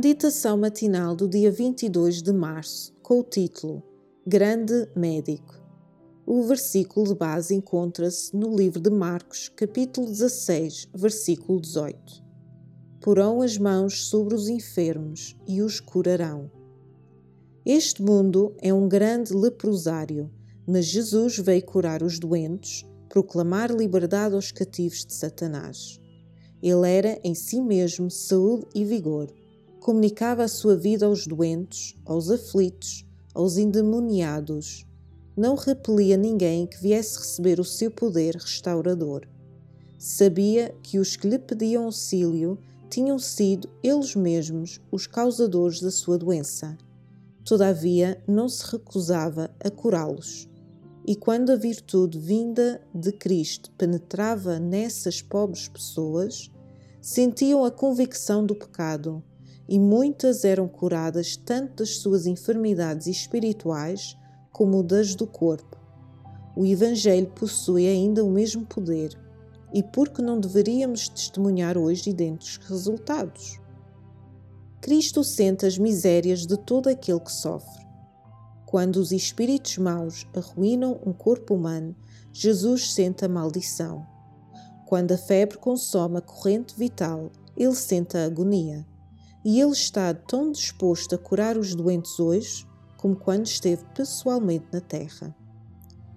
Meditação matinal do dia 22 de março, com o título Grande Médico. O versículo de base encontra-se no livro de Marcos, capítulo 16, versículo 18. Porão as mãos sobre os enfermos e os curarão. Este mundo é um grande leprosário, mas Jesus veio curar os doentes, proclamar liberdade aos cativos de Satanás. Ele era em si mesmo saúde e vigor. Comunicava a sua vida aos doentes, aos aflitos, aos endemoniados. Não repelia ninguém que viesse receber o seu poder restaurador. Sabia que os que lhe pediam auxílio tinham sido eles mesmos os causadores da sua doença. Todavia, não se recusava a curá-los. E quando a virtude vinda de Cristo penetrava nessas pobres pessoas, sentiam a convicção do pecado, e muitas eram curadas tanto das suas enfermidades espirituais como das do corpo. O Evangelho possui ainda o mesmo poder, e por que não deveríamos testemunhar hoje idênticos resultados? Cristo sente as misérias de todo aquele que sofre quando os espíritos maus arruinam um corpo humano, Jesus sente a maldição. Quando a febre consome a corrente vital, ele sente a agonia. E ele está tão disposto a curar os doentes hoje como quando esteve pessoalmente na terra.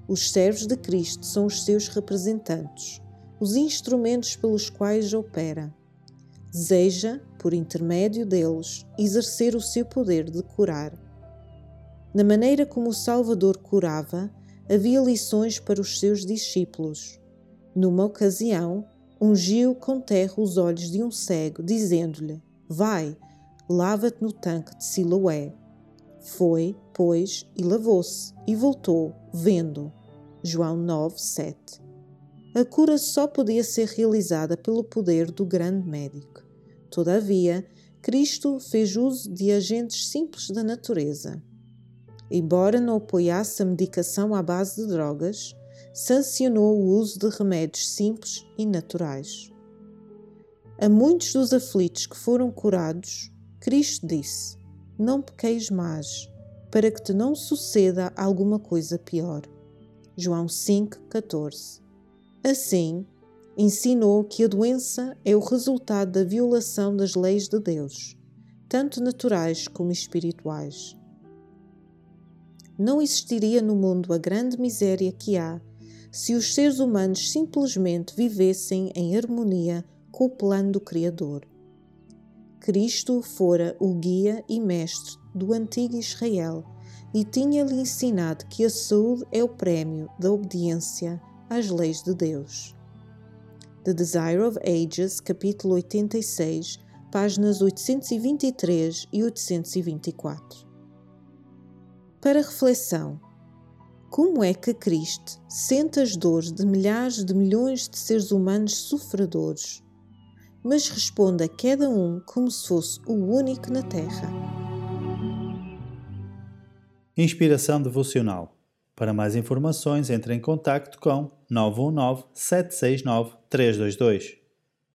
Os servos de Cristo são os seus representantes, os instrumentos pelos quais opera. Deseja, por intermédio deles, exercer o seu poder de curar na maneira como o Salvador curava, havia lições para os seus discípulos. Numa ocasião, ungiu com terra os olhos de um cego, dizendo-lhe: Vai, lava-te no tanque de Siloé. Foi, pois, e lavou-se, e voltou, vendo. João 9, 7. A cura só podia ser realizada pelo poder do grande médico. Todavia, Cristo fez uso de agentes simples da natureza embora não apoiasse a medicação à base de drogas, sancionou o uso de remédios simples e naturais. A muitos dos aflitos que foram curados, Cristo disse: Não pequeis mais, para que te não suceda alguma coisa pior. João 5,14 Assim, ensinou que a doença é o resultado da violação das leis de Deus, tanto naturais como espirituais não existiria no mundo a grande miséria que há se os seres humanos simplesmente vivessem em harmonia com o plano do Criador. Cristo fora o guia e mestre do antigo Israel e tinha-lhe ensinado que a saúde é o prémio da obediência às leis de Deus. The Desire of Ages, capítulo 86, páginas 823 e 824. Para reflexão: como é que Cristo sente as dores de milhares de milhões de seres humanos sofredores, mas responde a cada um como se fosse o único na Terra? Inspiração devocional. Para mais informações, entre em contato com 919 769 322.